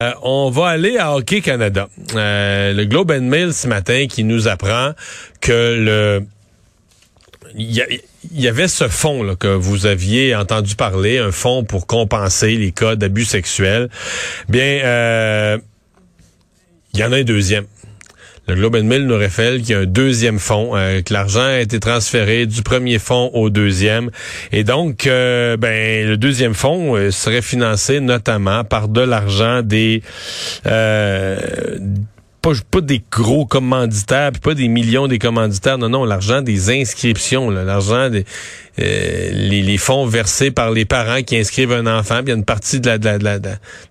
Euh, on va aller à Hockey Canada. Euh, le Globe and Mail ce matin qui nous apprend que le il y, avait ce fonds là, que vous aviez entendu parler, un fonds pour compenser les cas d'abus sexuels. Bien, euh, il y en a un deuxième. Le Globe and Mail nous révèle qu'il y a un deuxième fonds, euh, que l'argent a été transféré du premier fonds au deuxième. Et donc, euh, ben, le deuxième fonds euh, serait financé notamment par de l'argent des pas, pas des gros commanditaires, pas des millions des commanditaires, non, non, l'argent des inscriptions, l'argent des euh, les, fonds versés par les parents qui inscrivent un enfant. il y a une partie de la, de la,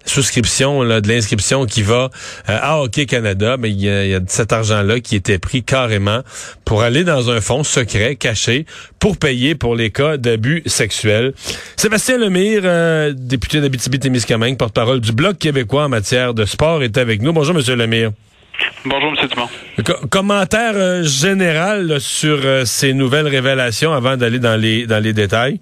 souscription, là, de l'inscription qui va euh, à Hockey Canada. Mais il y, a, y a cet argent-là qui était pris carrément pour aller dans un fonds secret, caché, pour payer pour les cas d'abus sexuels. Sébastien Lemire, euh, député d'Abitibi-Témiscamingue, porte-parole du Bloc québécois en matière de sport, est avec nous. Bonjour, Monsieur Lemire. Bonjour, M. Dumont. commentaire euh, général sur euh, ces nouvelles révélations avant d'aller dans les, dans les détails?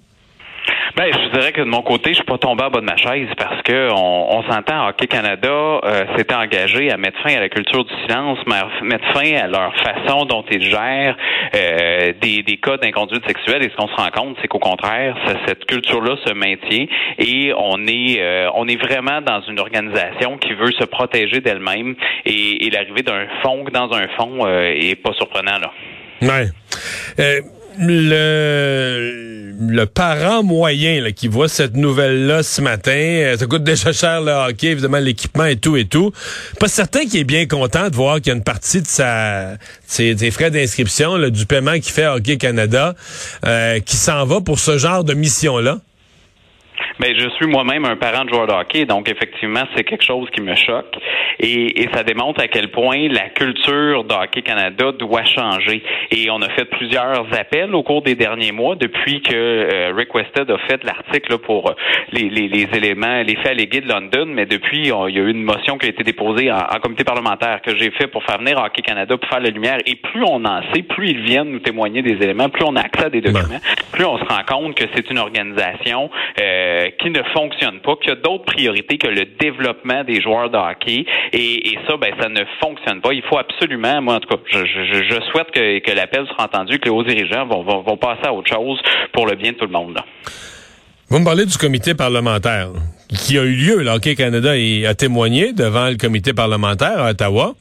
Ben, je dirais que de mon côté, je suis pas tombé en bas de ma chaise parce que on, on s'entend, Hockey Canada euh, s'était engagé à mettre fin à la culture du silence, mettre fin à leur façon dont ils gèrent euh, des, des cas d'inconduite sexuelle. Et ce qu'on se rend compte, c'est qu'au contraire, cette culture-là se maintient et on est euh, on est vraiment dans une organisation qui veut se protéger d'elle-même et, et l'arrivée d'un fond dans un fond est pas surprenant là. Ouais le, le parent moyen qui voit cette nouvelle-là ce matin, euh, ça coûte déjà cher le hockey, évidemment, l'équipement et tout et tout. Pas certain qu'il est bien content de voir qu'il y a une partie de sa ses, frais d'inscription, du paiement qu'il fait Hockey Canada, euh, qui s'en va pour ce genre de mission-là. Ben, je suis moi-même un parent de joueur de hockey, donc effectivement, c'est quelque chose qui me choque. Et, et, ça démontre à quel point la culture de Hockey Canada doit changer. Et on a fait plusieurs appels au cours des derniers mois depuis que euh, Rick Wested a fait l'article pour les, les, les, éléments, les faits allégués de London, mais depuis, il y a eu une motion qui a été déposée en, en comité parlementaire que j'ai fait pour faire venir Hockey Canada pour faire la lumière. Et plus on en sait, plus ils viennent nous témoigner des éléments, plus on a accès à des documents, plus on se rend compte que c'est une organisation euh, euh, qui ne fonctionne pas, qu'il y a d'autres priorités que le développement des joueurs de hockey. Et, ça, ben, ça ne fonctionne pas. Il faut absolument, moi en tout cas, je, souhaite que, l'appel soit entendu, que les hauts dirigeants vont, vont, passer à autre chose pour le bien de tout le monde. Vous me parlez du comité parlementaire qui a eu lieu. Le Canada a témoigné devant le comité parlementaire à Ottawa.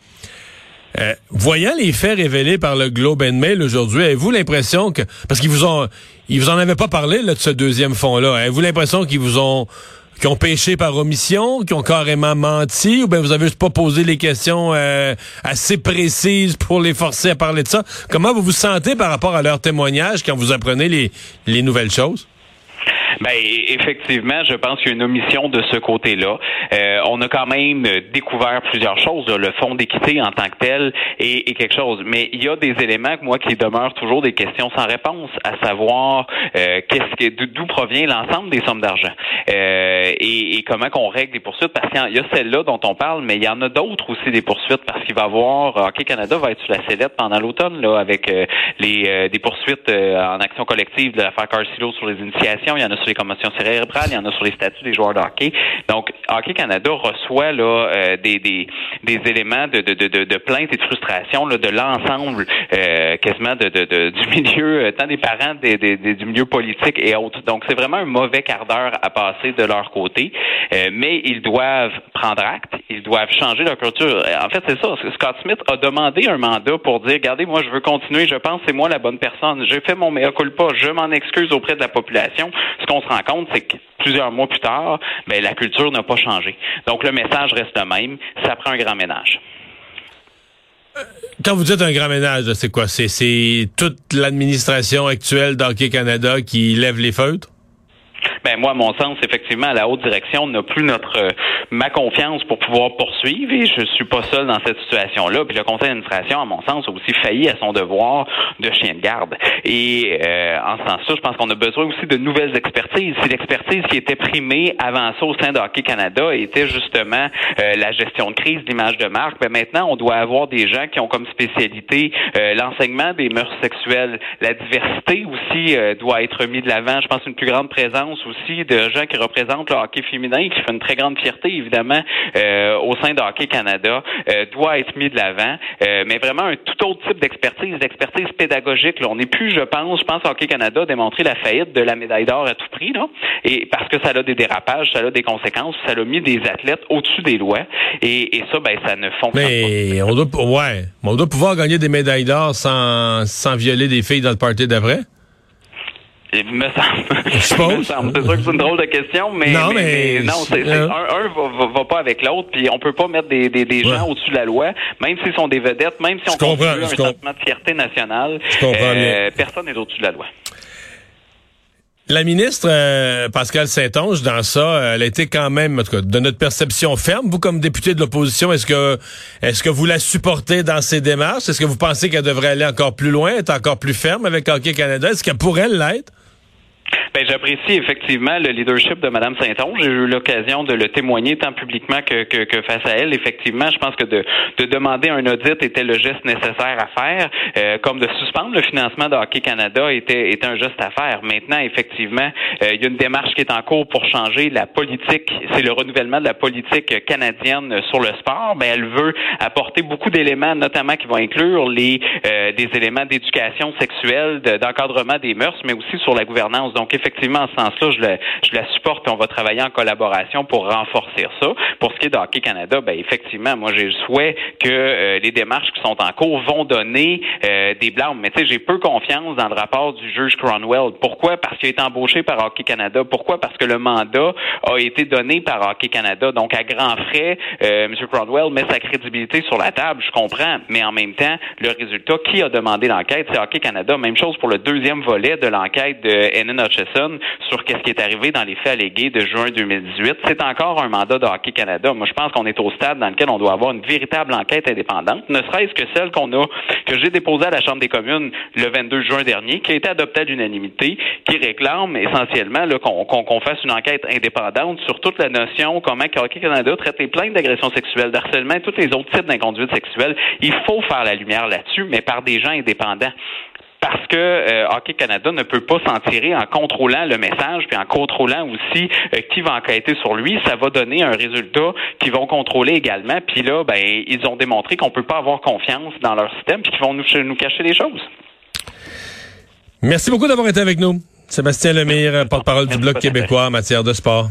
Euh, voyant les faits révélés par le Globe and Mail aujourd'hui, avez-vous l'impression que parce qu'ils vous ont ils vous en avaient pas parlé là, de ce deuxième fonds-là, avez-vous l'impression qu'ils vous ont qui ont péché par omission, qui ont carrément menti, ou bien vous avez juste pas posé les questions euh, assez précises pour les forcer à parler de ça? Comment vous vous sentez par rapport à leur témoignage quand vous apprenez les nouvelles choses? Ben effectivement, je pense qu'il y a une omission de ce côté-là. Euh, on a quand même découvert plusieurs choses. Le fonds d'équité en tant que tel est, quelque chose, mais il y a des éléments moi qui demeurent toujours des questions sans réponse, à savoir euh, qu'est-ce que d'où provient l'ensemble des sommes d'argent euh, et, comment qu'on règle les poursuites. Parce qu'il y a celle-là dont on parle, mais il y en a d'autres aussi des poursuites parce qu'il va y avoir Hockey Canada va être sur la sellette pendant l'automne là avec les des poursuites en action collective de l'affaire Carcilo sur les initiations. Il y en a sur les commotions cérébrales, il y en a sur les statuts des joueurs de. Donc, Hockey Canada reçoit là euh, des, des, des éléments de, de, de, de plainte et de frustration là, de l'ensemble euh, quasiment de, de, du milieu, euh, tant des parents des, des, du milieu politique et autres. Donc, c'est vraiment un mauvais quart d'heure à passer de leur côté. mais ils doivent prendre acte, ils doivent changer leur culture. En fait, c'est ça. Scott Smith a demandé un mandat pour dire, regardez, moi, je veux continuer, je pense c'est moi la bonne personne. J'ai fait mon mea culpa, je m'en excuse auprès de la population. Qu'on se rend compte, c'est que plusieurs mois plus tard, ben, la culture n'a pas changé. Donc, le message reste le même. Ça prend un grand ménage. Quand vous dites un grand ménage, c'est quoi? C'est toute l'administration actuelle d'Hockey Canada qui lève les feutres? Ben moi, à mon sens, effectivement, la haute direction n'a plus notre euh, ma confiance pour pouvoir poursuivre et je suis pas seul dans cette situation-là. Puis le conseil d'administration, à mon sens, a aussi failli à son devoir de chien de garde. Et euh, en ce sens-là, je pense qu'on a besoin aussi de nouvelles expertises. Si l'expertise qui était primée avant ça au sein de Hockey Canada était justement euh, la gestion de crise, l'image de marque, ben maintenant, on doit avoir des gens qui ont comme spécialité l'enseignement des mœurs sexuelles. La diversité aussi doit être mis de l'avant. Je pense une plus grande présence aussi de gens qui représentent le hockey féminin, qui fait une très grande fierté, évidemment, euh, au sein de Hockey Canada, euh, doit être mis de l'avant. Euh, mais vraiment un tout autre type d'expertise, d'expertise pédagogique. Là. On n'est plus, je pense, je pense Hockey Canada démontrer la faillite de la médaille d'or à tout prix, là, et parce que ça a des dérapages, ça a des conséquences, ça a mis des athlètes au-dessus des lois, et, et ça, ben, ça ne fonctionne pas. Mais on doit, ouais, on doit pouvoir gagner des médailles d'or sans, sans violer des filles dans le party d'après. Il me semble. C'est sûr que c'est une drôle de question, mais non, mais, non, c'est, euh, un, un va, va, pas avec l'autre, puis on peut pas mettre des, des, des gens au-dessus de la loi, même s'ils sont des vedettes, même si on contribue un sentiment de fierté nationale. Euh, personne n'est au-dessus de la loi. La ministre euh, Pascal Saint-Onge, dans ça, elle a été quand même, en tout cas, de notre perception ferme. Vous, comme député de l'opposition, est-ce que est-ce que vous la supportez dans ses démarches? Est-ce que vous pensez qu'elle devrait aller encore plus loin, être encore plus ferme avec Hockey Canada? Est-ce qu'elle pourrait l'être? Ben, j'apprécie effectivement le leadership de Mme Saint-Onge. J'ai eu l'occasion de le témoigner tant publiquement que, que, que, face à elle. Effectivement, je pense que de, de, demander un audit était le geste nécessaire à faire, euh, comme de suspendre le financement de Hockey Canada était, était un geste à faire. Maintenant, effectivement, euh, il y a une démarche qui est en cours pour changer la politique. C'est le renouvellement de la politique canadienne sur le sport. Ben, elle veut apporter beaucoup d'éléments, notamment qui vont inclure les euh, des éléments d'éducation sexuelle, d'encadrement des mœurs, mais aussi sur la gouvernance. Donc, effectivement, en ce sens-là, je, la, je la supporte et on va travailler en collaboration pour renforcer ça. Pour ce qui est de Hockey Canada, ben effectivement, moi j'ai le souhait que euh, les démarches qui sont en cours vont donner euh, des blâmes. Mais tu sais, j'ai peu confiance dans le rapport du juge Cronwell. Pourquoi? Parce qu'il été embauché par Hockey Canada. Pourquoi? Parce que le mandat a été donné par Hockey Canada. Donc, à grands frais, euh, M. Cronwell met sa crédibilité sur la table, je comprends. Mais en même temps, le résultat, qui a demandé l'enquête? C'est Hockey Canada. Même chose pour le deuxième volet de l'enquête de N.N. Sur qu'est-ce qui est arrivé dans les faits allégués de juin 2018. C'est encore un mandat de Hockey Canada. Moi, je pense qu'on est au stade dans lequel on doit avoir une véritable enquête indépendante, ne serait-ce que celle qu'on a, que j'ai déposée à la Chambre des communes le 22 juin dernier, qui a été adoptée à l'unanimité, qui réclame essentiellement qu'on fasse une enquête indépendante sur toute la notion, comment Hockey Canada traite les plaintes d'agression sexuelle, d'harcèlement et tous les autres types d'inconduite sexuelle. Il faut faire la lumière là-dessus, mais par des gens indépendants parce que euh, Hockey Canada ne peut pas s'en tirer en contrôlant le message, puis en contrôlant aussi euh, qui va enquêter sur lui. Ça va donner un résultat qu'ils vont contrôler également. Puis là, ben, ils ont démontré qu'on peut pas avoir confiance dans leur système, puis qu'ils vont nous, nous cacher les choses. Merci beaucoup d'avoir été avec nous. Sébastien Lemire, porte-parole du Bloc québécois en matière de sport.